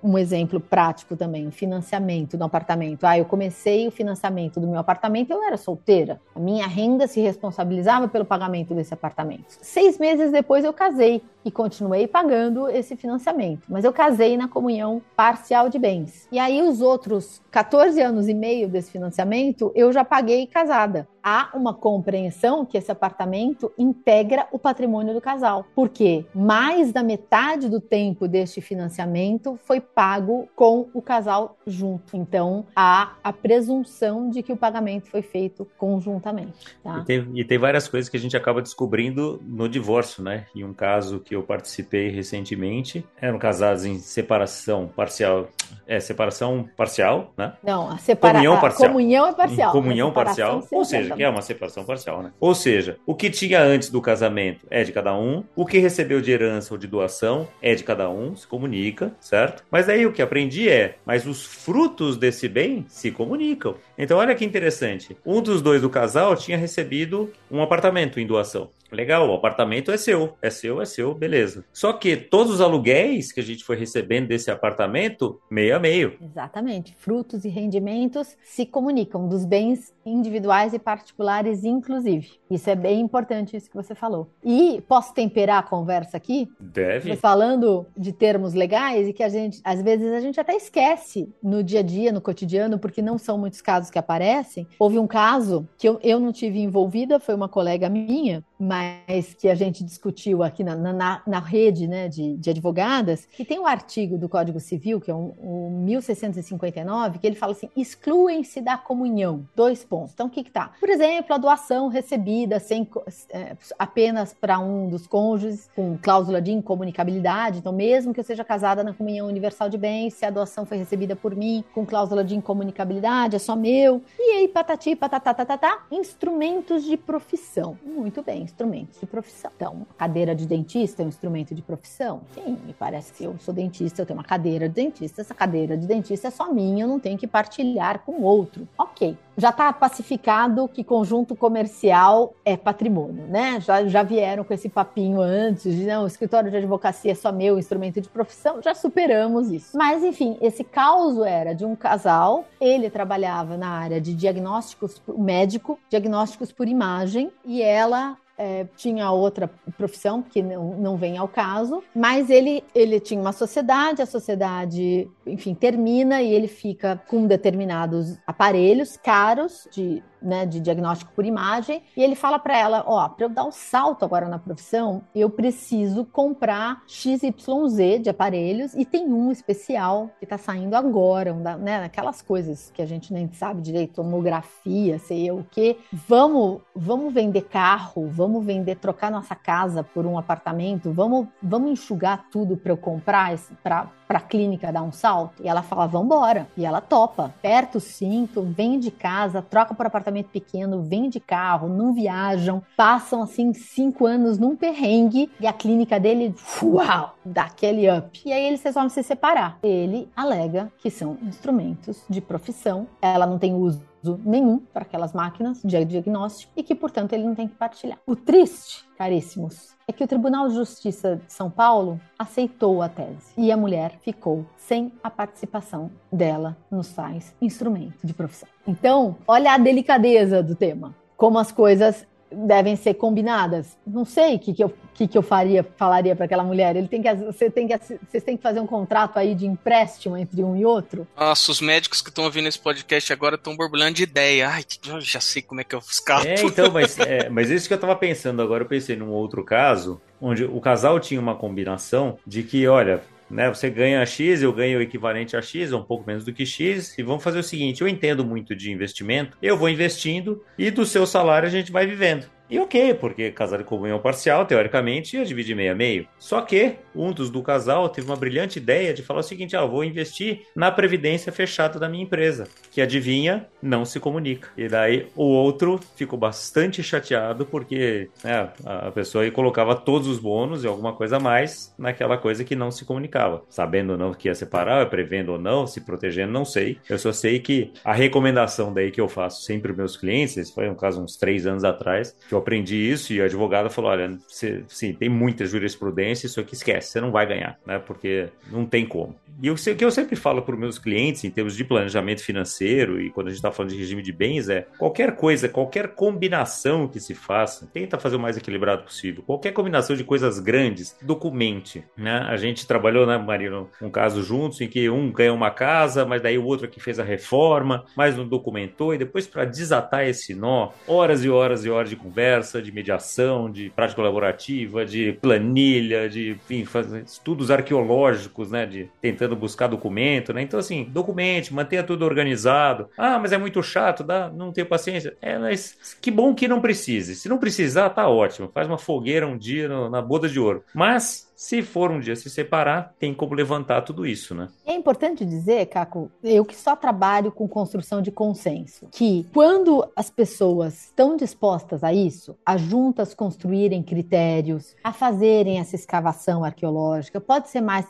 um exemplo prático também, financiamento do apartamento. Ah, eu comecei o financiamento do meu apartamento, eu era solteira. A minha renda se responsabilizava pelo pagamento desse apartamento. Seis meses depois eu casei e continuei pagando esse financiamento, mas eu casei na comunhão parcial de bens. E aí os outros 14 anos e meio desse financiamento eu já paguei casada há uma compreensão que esse apartamento integra o patrimônio do casal, porque mais da metade do tempo deste financiamento foi pago com o casal junto. Então, há a presunção de que o pagamento foi feito conjuntamente. Tá? E, tem, e tem várias coisas que a gente acaba descobrindo no divórcio, né? E um caso que eu participei recentemente, eram casados em separação parcial, é, separação parcial, né? Não, a separação. Comunhão parcial. Comunhão é parcial. Comunhão parcial, ou seja, que é uma separação parcial, né? Ou seja, o que tinha antes do casamento é de cada um, o que recebeu de herança ou de doação é de cada um, se comunica, certo? Mas daí o que aprendi é, mas os frutos desse bem se comunicam. Então olha que interessante. Um dos dois do casal tinha recebido um apartamento em doação. Legal, o apartamento é seu, é seu, é seu, beleza. Só que todos os aluguéis que a gente foi recebendo desse apartamento, meio a meio. Exatamente. Frutos e rendimentos se comunicam dos bens individuais e particulares, inclusive. Isso é bem importante, isso que você falou. E posso temperar a conversa aqui? Deve. Falando de termos legais e que a gente, às vezes, a gente até esquece no dia a dia, no cotidiano, porque não são muitos casos que aparecem. Houve um caso que eu, eu não tive envolvida, foi uma colega minha, mas que a gente discutiu aqui na, na, na rede né, de, de, advogadas, que tem um artigo do Código Civil, que é o um, um 1659, que ele fala assim: excluem-se da comunhão. Dois pontos. Então, o que está? Por exemplo, a doação recebida sem, é, apenas para um dos cônjuges, com cláusula de incomunicabilidade. Então, mesmo que eu seja casada na comunhão universal de bens, se a doação foi recebida por mim com cláusula de incomunicabilidade, é só meu. E aí, patati, patatá, tatatá, instrumentos de profissão. Muito bem instrumentos de profissão. Então, cadeira de dentista é um instrumento de profissão? Sim, me parece que eu sou dentista, eu tenho uma cadeira de dentista, essa cadeira de dentista é só minha, eu não tenho que partilhar com outro. Ok. Já está pacificado que conjunto comercial é patrimônio, né? Já, já vieram com esse papinho antes de não, o escritório de advocacia é só meu instrumento de profissão, já superamos isso. Mas, enfim, esse caso era de um casal, ele trabalhava na área de diagnósticos médico, diagnósticos por imagem, e ela é, tinha outra profissão que não, não vem ao caso, mas ele, ele tinha uma sociedade, a sociedade, enfim, termina e ele fica com determinados aparelhos caros de né, de diagnóstico por imagem, e ele fala para ela, ó, para eu dar um salto agora na profissão, eu preciso comprar XYZ de aparelhos e tem um especial que está saindo agora, um da, né, aquelas coisas que a gente nem sabe direito, tomografia, sei eu o que. Vamos, vamos vender carro, vamos vender, trocar nossa casa por um apartamento, vamos, vamos enxugar tudo para eu comprar para para clínica dar um salto? E ela fala, vambora. E ela topa. Aperta o cinto, vem de casa, troca por apartamento pequeno, vem de carro, não viajam, passam assim cinco anos num perrengue e a clínica dele, uau, dá aquele up. E aí eles resolvem se separar. Ele alega que são instrumentos de profissão, ela não tem uso nenhum para aquelas máquinas de diagnóstico e que, portanto, ele não tem que partilhar. O triste, caríssimos, é que o Tribunal de Justiça de São Paulo aceitou a tese e a mulher ficou sem a participação dela nos tais instrumentos de profissão. Então, olha a delicadeza do tema, como as coisas devem ser combinadas. Não sei o que, que, eu, que, que eu faria, falaria para aquela mulher. Ele tem que, você tem que, vocês têm que fazer um contrato aí de empréstimo entre um e outro. Nossa, os médicos que estão ouvindo esse podcast agora estão borbulhando de ideia. Ai, eu já sei como é que eu escapo. É, então, mas, é, mas isso que eu estava pensando agora, eu pensei num outro caso, onde o casal tinha uma combinação de que, olha, né? Você ganha X, eu ganho o equivalente a X, um pouco menos do que X, e vamos fazer o seguinte: eu entendo muito de investimento, eu vou investindo e do seu salário a gente vai vivendo. E ok, porque casal de comunhão parcial, teoricamente, ia dividir meio a meio. Só que um dos do casal teve uma brilhante ideia de falar o seguinte: ah, vou investir na previdência fechada da minha empresa, que adivinha, não se comunica. E daí o outro ficou bastante chateado porque né, a pessoa aí colocava todos os bônus e alguma coisa a mais naquela coisa que não se comunicava. Sabendo ou não que ia separar, prevendo ou não, se protegendo, não sei. Eu só sei que a recomendação daí que eu faço sempre para meus clientes, esse foi um caso uns três anos atrás, que eu aprendi isso e a advogada falou: olha, você, sim, tem muita jurisprudência, isso aqui esquece, você não vai ganhar, né? Porque não tem como. E o que eu sempre falo para os meus clientes, em termos de planejamento financeiro, e quando a gente está falando de regime de bens, é qualquer coisa, qualquer combinação que se faça, tenta fazer o mais equilibrado possível. Qualquer combinação de coisas grandes, documente. Né? A gente trabalhou, né, Marino, um caso juntos em que um ganhou uma casa, mas daí o outro que fez a reforma, mas não documentou, e depois para desatar esse nó, horas e horas e horas de conversa, de mediação, de prática colaborativa, de planilha, de enfim, estudos arqueológicos, né, de tentando tentando buscar documento, né? Então, assim, documente, mantenha tudo organizado. Ah, mas é muito chato, dá, não tenho paciência. É, mas que bom que não precise. Se não precisar, tá ótimo. Faz uma fogueira um dia no, na boda de ouro. Mas se for um dia se separar, tem como levantar tudo isso, né? É importante dizer, Caco, eu que só trabalho com construção de consenso, que quando as pessoas estão dispostas a isso, a juntas construírem critérios, a fazerem essa escavação arqueológica, pode ser mais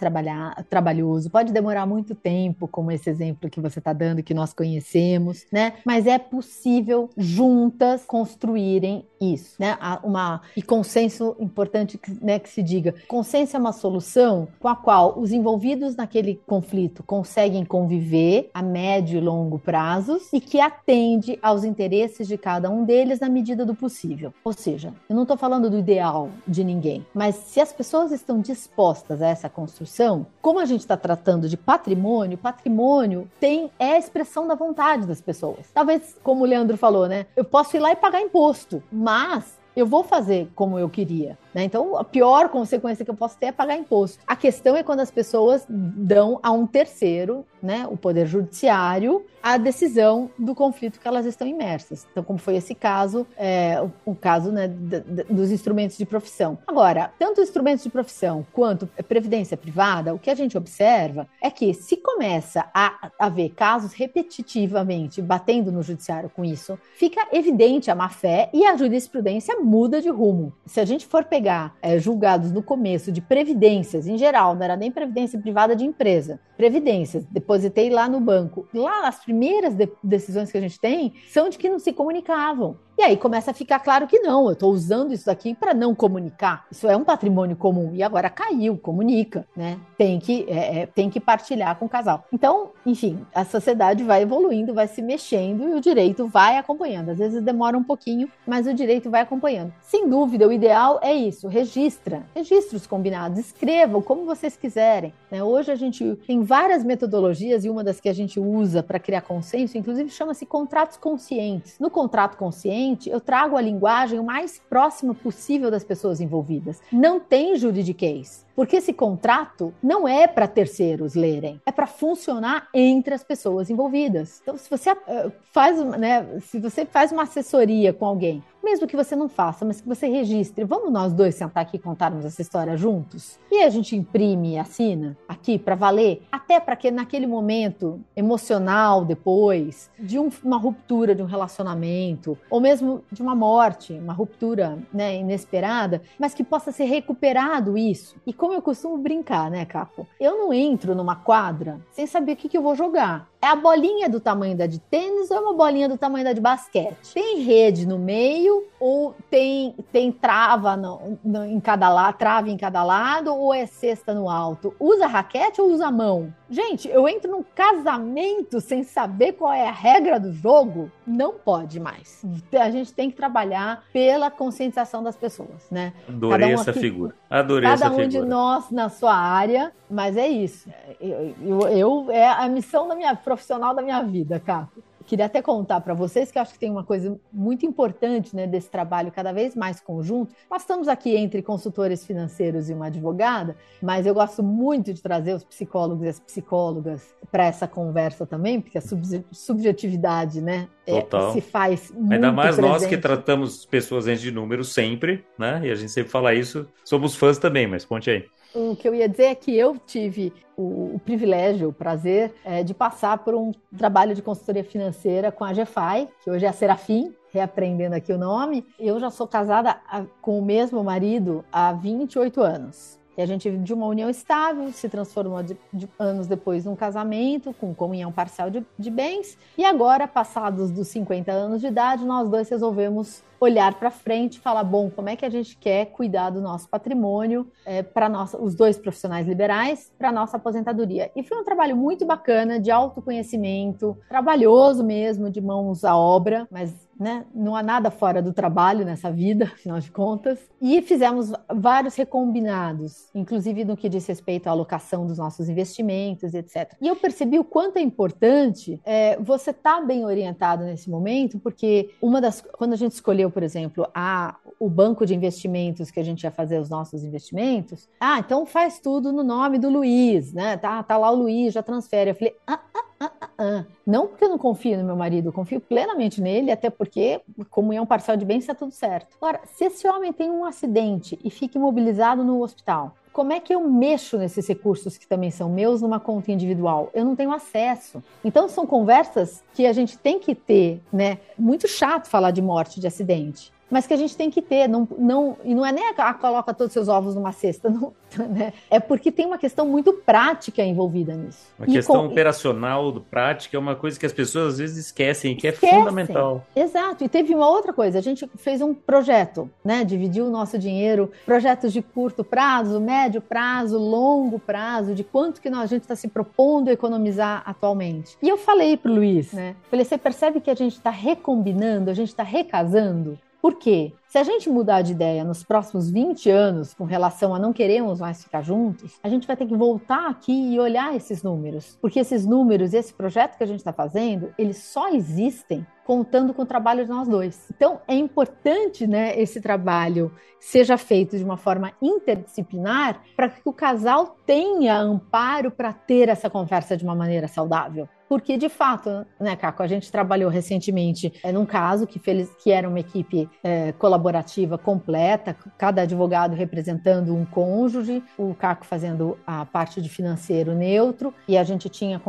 trabalhoso, pode demorar muito tempo, como esse exemplo que você está dando, que nós conhecemos, né? Mas é possível juntas construírem isso, né? Uma, e consenso importante né, que se diga. Consenso é uma solução com a qual os envolvidos naquele conflito conseguem conviver a médio e longo prazos e que atende aos interesses de cada um deles na medida do possível. Ou seja, eu não estou falando do ideal de ninguém, mas se as pessoas estão dispostas a essa construção, como a gente está tratando de patrimônio, patrimônio tem é a expressão da vontade das pessoas. Talvez, como o Leandro falou, né? Eu posso ir lá e pagar imposto, mas eu vou fazer como eu queria. Né? Então, a pior consequência que eu posso ter é pagar imposto. A questão é quando as pessoas dão a um terceiro, né, o Poder Judiciário, a decisão do conflito que elas estão imersas. Então, como foi esse caso, é, o, o, caso né, dos instrumentos de profissão. Agora, tanto instrumentos de profissão quanto previdência privada, o que a gente observa é que se começa a haver casos repetitivamente batendo no judiciário com isso, fica evidente a má fé e a jurisprudência muda de rumo. Se a gente for pegar pegar é, julgados no começo de previdências, em geral, não era nem previdência privada de empresa, previdências, depositei lá no banco. Lá, as primeiras de decisões que a gente tem são de que não se comunicavam. E aí começa a ficar claro que não, eu estou usando isso daqui para não comunicar. Isso é um patrimônio comum e agora caiu, comunica, né? Tem que, é, é, tem que partilhar com o casal. Então, enfim, a sociedade vai evoluindo, vai se mexendo e o direito vai acompanhando. Às vezes demora um pouquinho, mas o direito vai acompanhando. Sem dúvida, o ideal é isso: registra, registra os combinados, escrevam como vocês quiserem. Né? Hoje a gente tem várias metodologias e uma das que a gente usa para criar consenso, inclusive, chama-se contratos conscientes. No contrato consciente eu trago a linguagem o mais próxima possível das pessoas envolvidas. Não tem juridiquês. Porque esse contrato não é para terceiros lerem, é para funcionar entre as pessoas envolvidas. Então, se você uh, faz, né, se você faz uma assessoria com alguém, mesmo que você não faça, mas que você registre, vamos nós dois sentar aqui e contarmos essa história juntos? E a gente imprime e assina aqui para valer, até para que naquele momento emocional depois de um, uma ruptura de um relacionamento, ou mesmo de uma morte, uma ruptura né, inesperada, mas que possa ser recuperado isso. E como eu costumo brincar, né, Capo? Eu não entro numa quadra sem saber o que, que eu vou jogar. É a bolinha do tamanho da de tênis ou é uma bolinha do tamanho da de basquete? Tem rede no meio ou tem, tem trava no, no, em cada lado, trava em cada lado ou é cesta no alto? Usa raquete ou usa mão? Gente, eu entro num casamento sem saber qual é a regra do jogo? Não pode mais. A gente tem que trabalhar pela conscientização das pessoas, né? Adorei um essa aqui, figura. Adorei cada essa um figura. de nós na sua área, mas é isso. Eu, eu, eu, é a missão da minha profissional da minha vida, Caco queria até contar para vocês que eu acho que tem uma coisa muito importante né, desse trabalho cada vez mais conjunto. Nós estamos aqui entre consultores financeiros e uma advogada, mas eu gosto muito de trazer os psicólogos e as psicólogas para essa conversa também, porque a subjetividade né, é, se faz muito Ainda mais presente. nós que tratamos pessoas de números sempre, né? E a gente sempre fala isso. Somos fãs também, mas conte aí o que eu ia dizer é que eu tive o, o privilégio, o prazer é, de passar por um trabalho de consultoria financeira com a GFI, que hoje é a Serafim, reaprendendo aqui o nome. Eu já sou casada com o mesmo marido há 28 anos. E a gente de uma união estável, se transformou de, de anos depois num casamento, com comunhão parcial de, de bens. E agora, passados dos 50 anos de idade, nós dois resolvemos olhar para frente e falar, bom, como é que a gente quer cuidar do nosso patrimônio é, para os dois profissionais liberais para nossa aposentadoria. E foi um trabalho muito bacana de autoconhecimento, trabalhoso mesmo, de mãos à obra, mas né? Não há nada fora do trabalho nessa vida, afinal de contas. E fizemos vários recombinados, inclusive no que diz respeito à alocação dos nossos investimentos, etc. E eu percebi o quanto é importante é, você estar tá bem orientado nesse momento, porque uma das quando a gente escolheu, por exemplo, a, o banco de investimentos que a gente ia fazer os nossos investimentos, ah, então faz tudo no nome do Luiz, né? Tá, tá lá o Luiz, já transfere. Eu falei, ah, ah, ah, ah, ah. Não porque eu não confio no meu marido, eu confio plenamente nele, até porque comunhão parcial de bens está tudo certo. Agora, se esse homem tem um acidente e fica imobilizado no hospital, como é que eu mexo nesses recursos que também são meus numa conta individual? Eu não tenho acesso. Então são conversas que a gente tem que ter, né? Muito chato falar de morte, de acidente mas que a gente tem que ter. Não, não, e não é nem a, a coloca todos os seus ovos numa cesta, não, né? é porque tem uma questão muito prática envolvida nisso. Uma e questão com, operacional, do prática, é uma coisa que as pessoas às vezes esquecem, que é esquecem. é fundamental. Exato, e teve uma outra coisa, a gente fez um projeto, né? dividiu o nosso dinheiro, projetos de curto prazo, médio prazo, longo prazo, de quanto que nós, a gente está se propondo economizar atualmente. E eu falei para o Luiz, né? falei, você percebe que a gente está recombinando, a gente está recasando? Por quê? Se a gente mudar de ideia nos próximos 20 anos com relação a não queremos mais ficar juntos, a gente vai ter que voltar aqui e olhar esses números. Porque esses números, esse projeto que a gente está fazendo, eles só existem contando com o trabalho de nós dois. Então, é importante, né, esse trabalho seja feito de uma forma interdisciplinar para que o casal tenha amparo para ter essa conversa de uma maneira saudável. Porque, de fato, né, Caco, a gente trabalhou recentemente é, num caso que, feliz, que era uma equipe é, colaborativa completa, cada advogado representando um cônjuge, o Caco fazendo a parte de financeiro neutro, e a gente tinha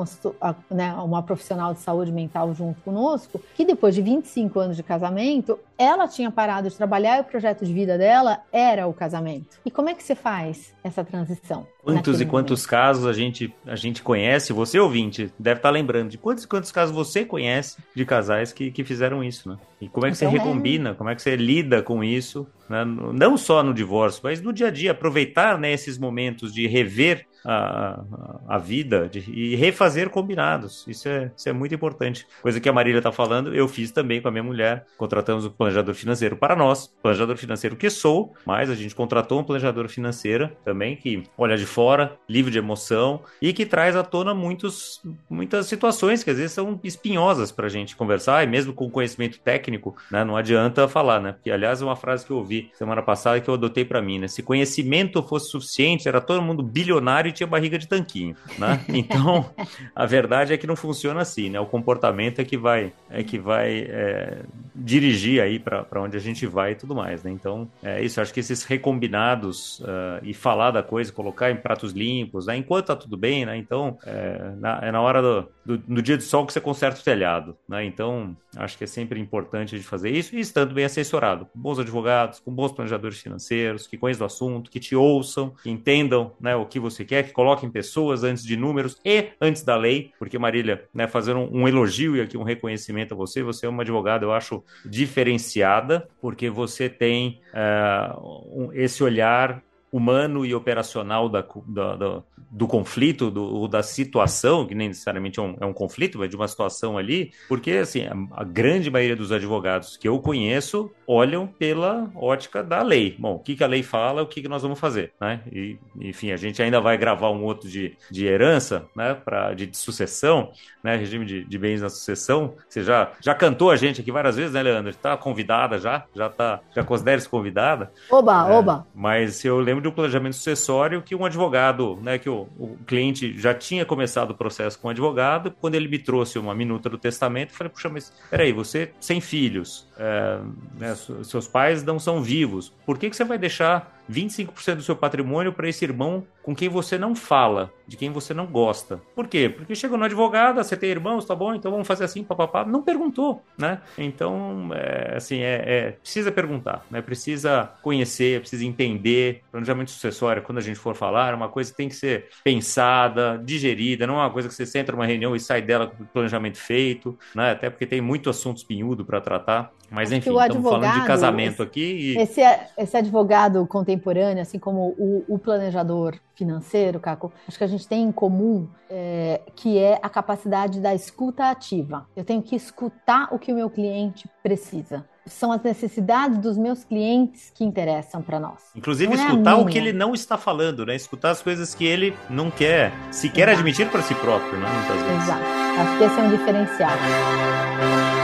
né, uma profissional de saúde mental junto conosco, que depois de 25 anos de casamento, ela tinha parado de trabalhar e o projeto de vida dela era o casamento. E como é que você faz essa transição? Quantos e quantos momento? casos a gente, a gente conhece, você ouvinte, deve estar lembrando de quantos e quantos casos você conhece de casais que, que fizeram isso, né? E como é que então, você recombina, é... como é que você lida com isso, né? não só no divórcio, mas no dia a dia, aproveitar né, esses momentos de rever a, a vida de, e refazer combinados. Isso é, isso é muito importante. Coisa que a Marília está falando, eu fiz também com a minha mulher. Contratamos um planejador financeiro para nós, planejador financeiro que sou, mas a gente contratou um planejador financeira também que olha de fora, livre de emoção e que traz à tona muitos, muitas situações que às vezes são espinhosas para a gente conversar e mesmo com conhecimento técnico, né, não adianta falar, né? Porque aliás é uma frase que eu ouvi semana passada que eu adotei para mim, né? Se conhecimento fosse suficiente, era todo mundo bilionário tinha barriga de tanquinho, né? Então, a verdade é que não funciona assim, né? O comportamento é que vai, é que vai é, dirigir aí para onde a gente vai e tudo mais, né? Então, é isso. Acho que esses recombinados uh, e falar da coisa, colocar em pratos limpos, né? Enquanto tá tudo bem, né? Então, é na, é na hora do, do, do, dia de sol que você conserta o telhado, né? Então, acho que é sempre importante de fazer isso e estando bem assessorado, bons advogados, com bons planejadores financeiros, que conheçam o assunto, que te ouçam, que entendam, né, o que você quer, que coloquem pessoas antes de números e antes da lei, porque Marília, né, fazendo um, um elogio e aqui um reconhecimento a você, você é uma advogada, eu acho, diferenciada, porque você tem uh, um, esse olhar humano e operacional da, da, da, do conflito, do, da situação, que nem necessariamente é um, é um, conflito, mas de uma situação ali, porque assim, a, a, grande maioria dos advogados que eu conheço olham pela ótica da lei. Bom, o que, que a lei fala, o que, que nós vamos fazer, né? E, enfim, a gente ainda vai gravar um outro de, de herança, né, pra, de, de sucessão, né, regime de, de, bens na sucessão. Você já, já cantou a gente aqui várias vezes, né, Leandro? Está convidada já, já tá, já considera-se convidada. Oba, é, oba! Mas eu lembro um planejamento sucessório que um advogado, né, que o, o cliente já tinha começado o processo com o advogado, quando ele me trouxe uma minuta do testamento, eu falei, puxa, mas peraí, você sem filhos, é, né, seus pais não são vivos, por que, que você vai deixar 25% do seu patrimônio para esse irmão com quem você não fala, de quem você não gosta. Por quê? Porque chegou no advogado, ah, você tem irmãos, tá bom, então vamos fazer assim, papapá. Não perguntou, né? Então, é, assim, é, é, precisa perguntar, né? Precisa conhecer, precisa entender. Planejamento sucessório, quando a gente for falar, é uma coisa que tem que ser pensada, digerida, não é uma coisa que você senta numa reunião e sai dela com o planejamento feito, né? Até porque tem muito assunto espinhudo para tratar. Mas enfim, estamos falando de casamento esse, aqui. E... Esse, esse advogado contemporâneo, assim como o, o planejador financeiro, Caco, acho que a gente tem em comum é, que é a capacidade da escuta ativa. Eu tenho que escutar o que o meu cliente precisa. São as necessidades dos meus clientes que interessam para nós. Inclusive, não é escutar é o que ele não está falando, né? Escutar as coisas que ele não quer, sequer Exato. admitir para si próprio, né? Muitas vezes. Exato. Acho que esse é um diferencial.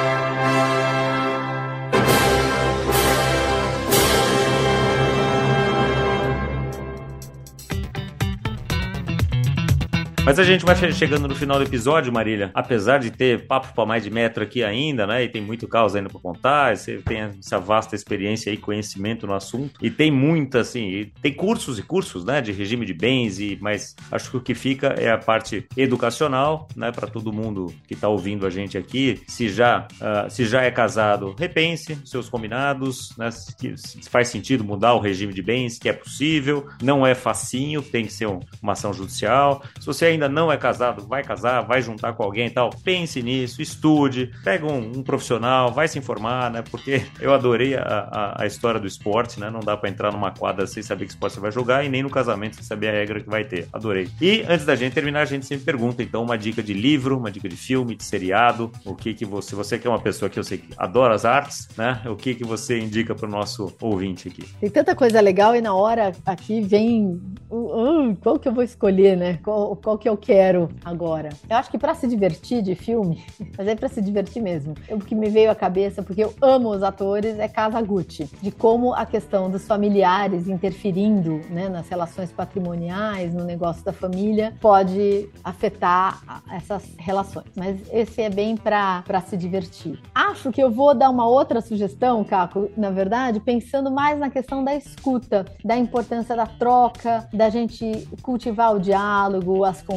Mas a gente vai chegando no final do episódio, Marília. Apesar de ter papo para mais de metro aqui ainda, né? E tem muito caos ainda para contar. Você tem essa vasta experiência e conhecimento no assunto. E tem muita, assim, tem cursos e cursos, né? De regime de bens, e mas acho que o que fica é a parte educacional, né? Para todo mundo que está ouvindo a gente aqui. Se já, uh, se já é casado, repense seus combinados, né? Se, se, faz sentido mudar o regime de bens, que é possível. Não é facinho, tem que ser um, uma ação judicial. Se você ainda não é casado, vai casar, vai juntar com alguém e tal, pense nisso, estude, pega um, um profissional, vai se informar, né? Porque eu adorei a, a, a história do esporte, né? Não dá para entrar numa quadra sem saber que esporte você vai jogar e nem no casamento sem saber a regra que vai ter. Adorei. E antes da gente terminar, a gente sempre pergunta, então, uma dica de livro, uma dica de filme, de seriado, o que que você, você que é uma pessoa que eu sei que adora as artes, né? O que que você indica para o nosso ouvinte aqui? Tem tanta coisa legal e na hora aqui vem, uh, uh, qual que eu vou escolher, né? Qual, qual que eu quero agora? Eu acho que para se divertir de filme, mas é para se divertir mesmo. O que me veio à cabeça, porque eu amo os atores, é Casa Gucci. De como a questão dos familiares interferindo né, nas relações patrimoniais, no negócio da família, pode afetar essas relações. Mas esse é bem para se divertir. Acho que eu vou dar uma outra sugestão, Caco, na verdade, pensando mais na questão da escuta, da importância da troca, da gente cultivar o diálogo, as conversas,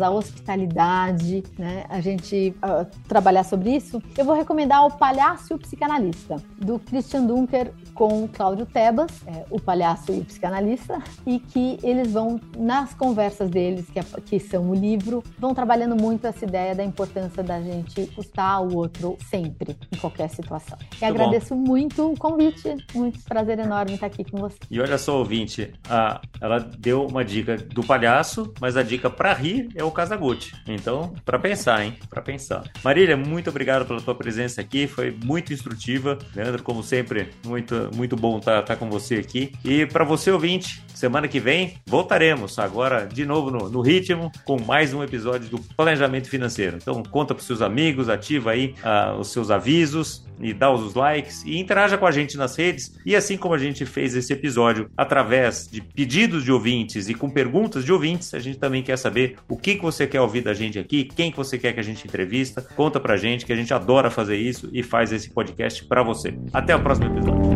a hospitalidade, né? A gente uh, trabalhar sobre isso. Eu vou recomendar o Palhaço e o Psicanalista, do Christian Dunker com Cláudio Tebas, é, o Palhaço e o Psicanalista, e que eles vão, nas conversas deles, que, é, que são o livro, vão trabalhando muito essa ideia da importância da gente escutar o outro sempre, em qualquer situação. E muito agradeço bom. muito o convite, muito prazer enorme estar aqui com você. E olha só, ouvinte, a, ela deu uma dica do palhaço, mas a dica para rir é o Casagutti. Então, para pensar, hein? Para pensar. Marília, muito obrigado pela tua presença aqui, foi muito instrutiva. Leandro, como sempre, muito, muito bom estar tá, tá com você aqui. E para você, ouvinte, semana que vem voltaremos agora de novo no, no, ritmo com mais um episódio do Planejamento Financeiro. Então, conta para seus amigos, ativa aí uh, os seus avisos e dá os likes e interaja com a gente nas redes. E assim como a gente fez esse episódio através de pedidos de ouvintes e com perguntas de ouvintes, a gente também quer saber o que, que você quer ouvir da gente aqui, quem que você quer que a gente entrevista. Conta pra gente que a gente adora fazer isso e faz esse podcast para você. Até o próximo episódio.